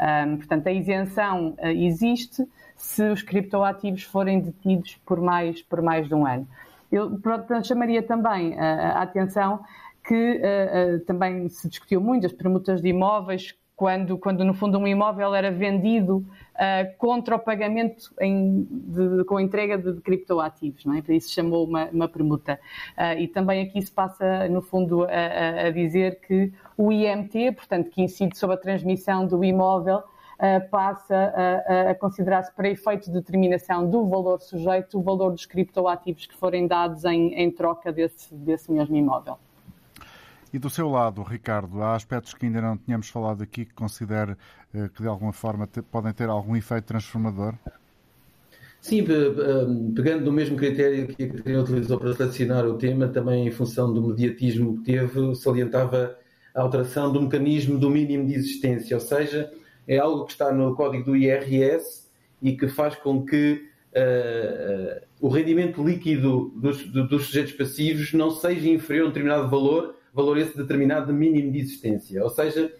Um, portanto, a isenção uh, existe se os criptoativos forem detidos por mais, por mais de um ano. Eu portanto, chamaria também uh, a atenção que uh, também se discutiu muito as permutas de imóveis quando, quando no fundo um imóvel era vendido uh, contra o pagamento em, de, com a entrega de, de criptoativos, não é? Isso se chamou uma, uma permuta. Uh, e também aqui se passa, no fundo, a, a, dizer que o IMT, portanto, que incide sobre a transmissão do imóvel, uh, passa a, a considerar-se para efeito de determinação do valor sujeito o valor dos criptoativos que forem dados em, em troca desse, desse mesmo imóvel. E do seu lado, Ricardo, há aspectos que ainda não tínhamos falado aqui que considere eh, que de alguma forma podem ter algum efeito transformador? Sim, pegando no mesmo critério que a Catarina utilizou para selecionar o tema, também em função do mediatismo que teve, salientava a alteração do mecanismo do mínimo de existência, ou seja, é algo que está no código do IRS e que faz com que uh, o rendimento líquido dos, dos sujeitos passivos não seja inferior a um determinado valor valor esse determinado de mínimo de existência. Ou seja,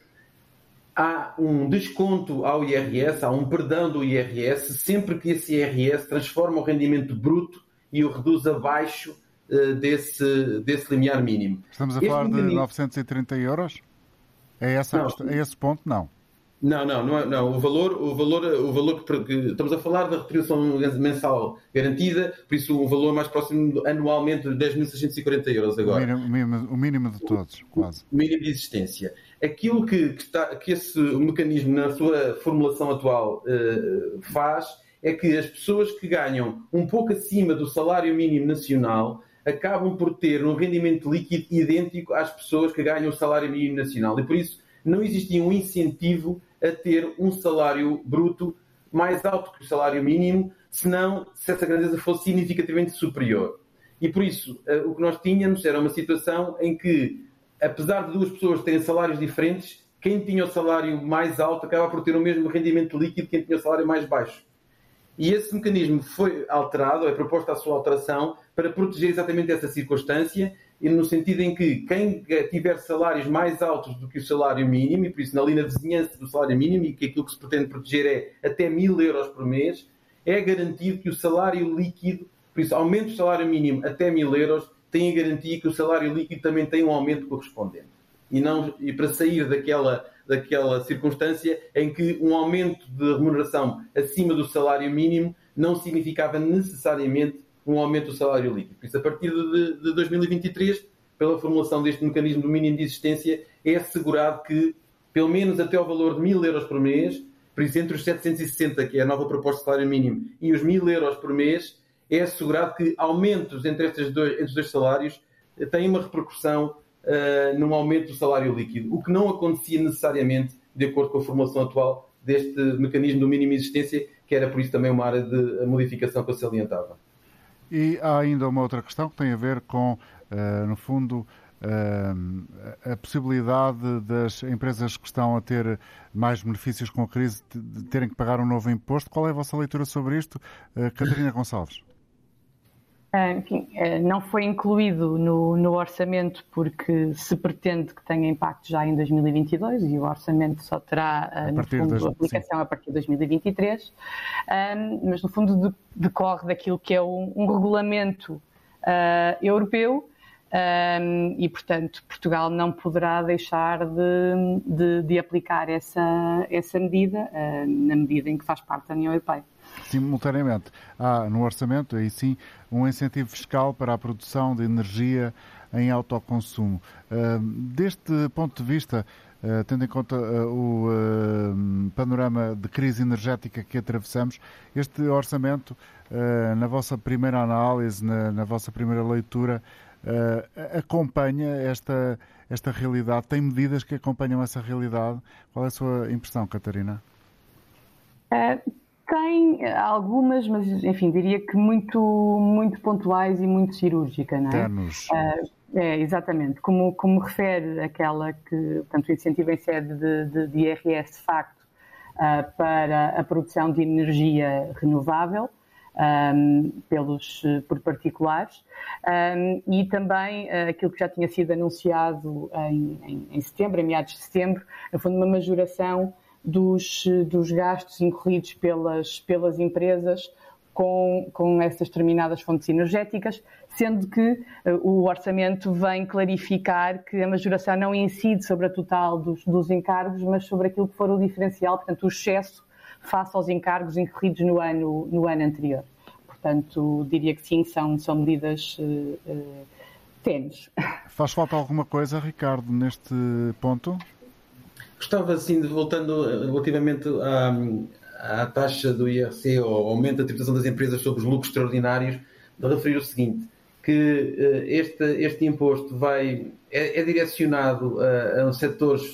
há um desconto ao IRS, há um perdão do IRS, sempre que esse IRS transforma o rendimento bruto e o reduz abaixo uh, desse, desse limiar mínimo. Estamos a este falar de 930 euros? É, essa, é esse ponto? Não. Não, não, não, é, não. O valor, o valor, o valor que, que, estamos a falar da retribuição mensal garantida, por isso um valor mais próximo anualmente de 10.640 euros agora. O mínimo, o mínimo, de todos, quase. O mínimo de existência. Aquilo que, que, está, que esse mecanismo, na sua formulação atual, uh, faz é que as pessoas que ganham um pouco acima do salário mínimo nacional acabam por ter um rendimento líquido idêntico às pessoas que ganham o salário mínimo nacional. E por isso não existia um incentivo a ter um salário bruto mais alto que o salário mínimo, senão se essa grandeza fosse significativamente superior. E por isso, eh, o que nós tínhamos era uma situação em que, apesar de duas pessoas terem salários diferentes, quem tinha o salário mais alto acaba por ter o mesmo rendimento líquido que quem tinha o salário mais baixo. E esse mecanismo foi alterado, é proposta a sua alteração, para proteger exatamente essa circunstância no sentido em que quem tiver salários mais altos do que o salário mínimo, e por isso na vizinhança do salário mínimo, e que aquilo que se pretende proteger é até mil euros por mês, é garantido que o salário líquido, por isso aumento o salário mínimo até mil euros, tem a garantia que o salário líquido também tem um aumento correspondente. E, não, e para sair daquela, daquela circunstância em que um aumento de remuneração acima do salário mínimo não significava necessariamente um aumento do salário líquido. Por isso, a partir de, de 2023, pela formulação deste mecanismo do mínimo de existência, é assegurado que, pelo menos até ao valor de 1000 euros por mês, por isso, entre os 760, que é a nova proposta de salário mínimo, e os 1000 euros por mês, é assegurado que aumentos entre, estes dois, entre dois salários eh, têm uma repercussão uh, num aumento do salário líquido, o que não acontecia necessariamente de acordo com a formulação atual deste mecanismo do mínimo de existência, que era por isso também uma área de modificação que eu salientava. E há ainda uma outra questão que tem a ver com, uh, no fundo, uh, a possibilidade das empresas que estão a ter mais benefícios com a crise de terem que pagar um novo imposto. Qual é a vossa leitura sobre isto, uh, Catarina Gonçalves? Ah, enfim, eh, não foi incluído no, no, orçamento porque se pretende que tenha impacto já em 2022 e o orçamento só terá, ah, no fundo, das... aplicação sim. a partir de 2023, ah, mas no fundo decorre daquilo que é um, um regulamento uh, europeu um, e, portanto, Portugal não poderá deixar de, de, de aplicar essa, essa medida uh, na medida em que faz parte da União Europeia simultaneamente há no orçamento, aí sim, um incentivo fiscal para a produção de energia em autoconsumo. Deste ponto de vista, Uh, tendo em conta uh, o uh, panorama de crise energética que atravessamos, este orçamento, na vossa primeira análise, na, na vossa primeira leitura, acompanha esta, esta realidade? Tem medidas que acompanham essa realidade? Qual é a sua impressão, Catarina? Tem algumas, mas enfim, diria que muito, muito pontuais e muito cirúrgica, não é? Uh, é, exatamente. Como, como refere aquela que, portanto, o incentivo em sede de, de, de IRS, de facto, uh, para a produção de energia renovável, um, pelos, por particulares, um, e também uh, aquilo que já tinha sido anunciado em, em, em setembro, em meados de setembro, no fundo, uma majoração dos, dos gastos incorridos pelas, pelas empresas com, com essas determinadas fontes energéticas, sendo que uh, o orçamento vem clarificar que a majoração não incide sobre a total dos, dos encargos, mas sobre aquilo que for o diferencial, portanto, o excesso face aos encargos incorridos no ano, no ano anterior. Portanto, diria que sim, são, são medidas uh, uh. Faz falta alguma coisa, Ricardo, neste ponto? Gostava, assim, de, voltando relativamente à, à taxa do IRC, ou aumento da tributação das empresas sobre os lucros extraordinários, de referir o seguinte, que uh, este, este imposto vai, é, é direcionado a, a setores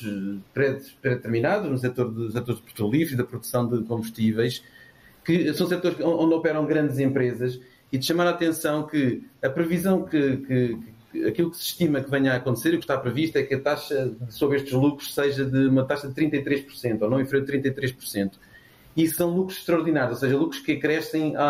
pré-determinados, no setor dos setores petrolíferos e da produção de combustíveis, que são setores onde operam grandes empresas, e de chamar a atenção que a previsão que, que, aquilo que se estima que venha a acontecer o que está previsto é que a taxa sobre estes lucros seja de uma taxa de 33%, ou não inferior a 33%. E são lucros extraordinários, ou seja, lucros que crescem a,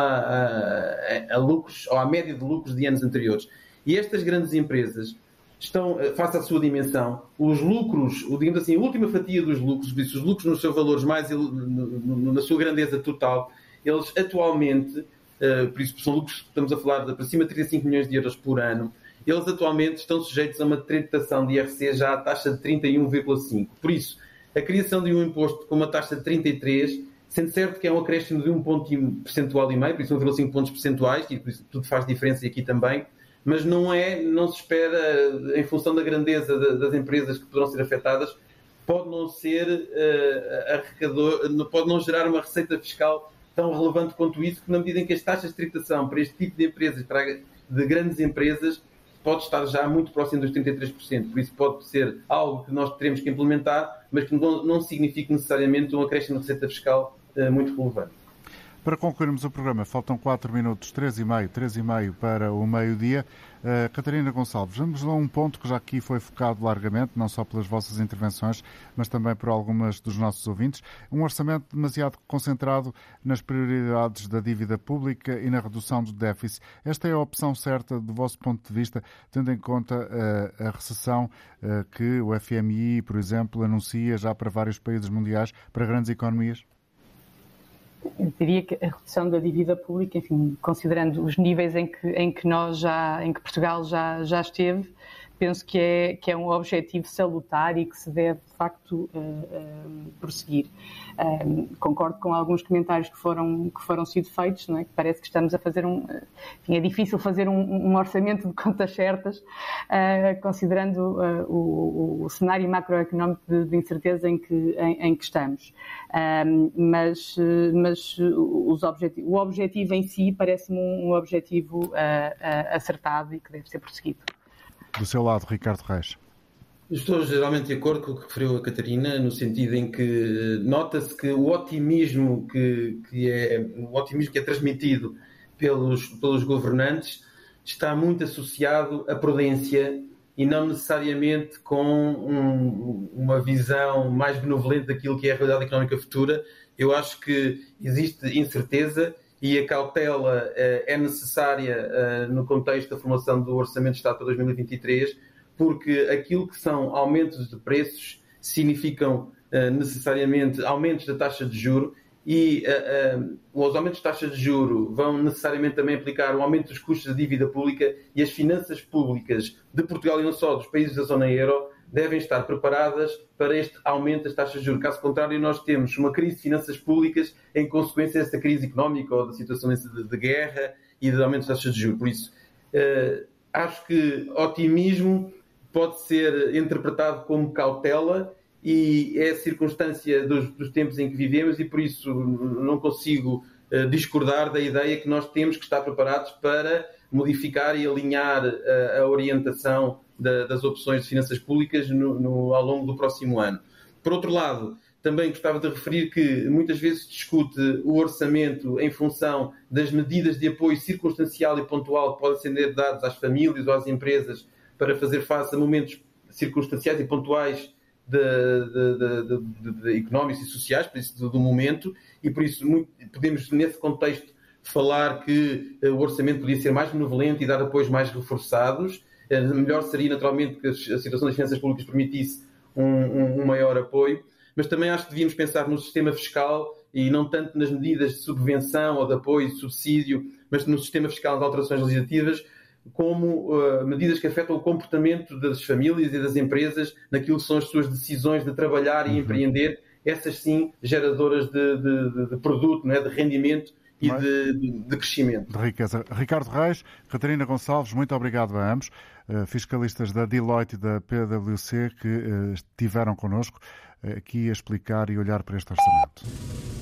a, a lucros, ou à média de lucros de anos anteriores. E estas grandes empresas estão, eh, face à sua dimensão, os lucros, digamos assim, a última fatia dos lucros, os lucros nos seus valores mais, na sua grandeza total, eles atualmente, eh, por isso são lucros, estamos a falar de para cima de 35 milhões de euros por ano, eles atualmente estão sujeitos a uma tributação de IRC já à taxa de 31,5. Por isso, a criação de um imposto com uma taxa de 33, sendo certo que é um acréscimo de um ponto percentual e meio, por isso 1,5 pontos percentuais, e por isso tudo faz diferença aqui também, mas não é, não se espera, em função da grandeza das empresas que poderão ser afetadas, pode não ser uh, arrecador, pode não gerar uma receita fiscal tão relevante quanto isso, que na medida em que as taxas de tributação para este tipo de empresas, de grandes empresas, pode estar já muito próximo dos 33%. Por isso pode ser algo que nós teremos que implementar, mas que não, não significa necessariamente um acréscimo de receita fiscal uh, muito relevante. Para concluirmos o programa, faltam 4 minutos, 3 e meio, 3 e meio para o meio-dia. Uh, Catarina Gonçalves, vamos a um ponto que já aqui foi focado largamente, não só pelas vossas intervenções, mas também por algumas dos nossos ouvintes. Um orçamento demasiado concentrado nas prioridades da dívida pública e na redução do déficit. Esta é a opção certa, do vosso ponto de vista, tendo em conta uh, a recessão uh, que o FMI, por exemplo, anuncia já para vários países mundiais, para grandes economias? Eu diria que a redução da dívida pública, enfim, considerando os níveis em que, em que nós já, em que Portugal já, já esteve, penso que é, que é um objetivo salutar e que se deve, de facto, uh, uh, prosseguir. Concordo com alguns comentários que foram, que foram sido feitos, não é? que parece que estamos a fazer um. Enfim, é difícil fazer um, um orçamento de contas certas, uh, considerando o, o, cenário macroeconómico de, de incerteza em que, em, em que estamos. Mas mas os o objetivo em si parece-me um, objetivo acertado e que deve ser prosseguido. Do seu lado, Ricardo Reis. Estou geralmente de acordo com o que referiu a Catarina, no sentido em que nota-se que o otimismo que, que, é, o otimismo que é transmitido pelos, pelos governantes está muito associado à prudência e não necessariamente com um, uma visão mais benevolente daquilo que é a realidade económica futura. Eu acho que existe incerteza e a cautela eh, é necessária eh, no contexto da formação do Orçamento de Estado para 2023, porque aquilo que são aumentos de preços significam eh, necessariamente aumentos da taxa de juro e os aumentos de taxa de juro vão necessariamente também implicar o aumento dos custos da dívida pública e as finanças públicas de Portugal e não só dos países da zona euro devem estar preparadas para este aumento das taxas de juros. Caso contrário, nós temos uma crise de finanças públicas em consequência desta crise económica ou da situação de, guerra e de aumento das taxas de juros. Por isso, uh, acho que otimismo pode ser interpretado como cautela e é a circunstância dos, dos tempos em que vivemos e por isso não consigo uh, discordar da ideia que nós temos que estar preparados para modificar e alinhar uh, a orientação da, das opções de finanças públicas no, no, ao longo do próximo ano. Por outro lado, também gostava de referir que muitas vezes discute o orçamento em função das medidas de apoio circunstancial e pontual que podem ser dados às famílias ou às empresas para fazer face a momentos circunstanciais e pontuais de, de, de económicos e sociais, por isso do, do momento, e por isso muito, podemos, nesse contexto, falar que uh, o orçamento podia ser mais benevolente e dar apoios mais reforçados, eh, melhor seria naturalmente que a situação das finanças públicas permitisse um, um, um, maior apoio, mas também acho que devíamos pensar no sistema fiscal e não tanto nas medidas de subvenção ou de apoio, de subsídio, mas no sistema fiscal de alterações legislativas, como uh, medidas que afetam o comportamento das famílias e das empresas naquilo que são as suas decisões de trabalhar e uhum. empreender, essas sim geradoras de, de, de produto, não é? de rendimento e de, de, crescimento. De riqueza. Ricardo Reis, Catarina Gonçalves, muito obrigado a ambos, uh, fiscalistas da Deloitte e da PwC que uh, estiveram connosco aqui a explicar e olhar para este orçamento.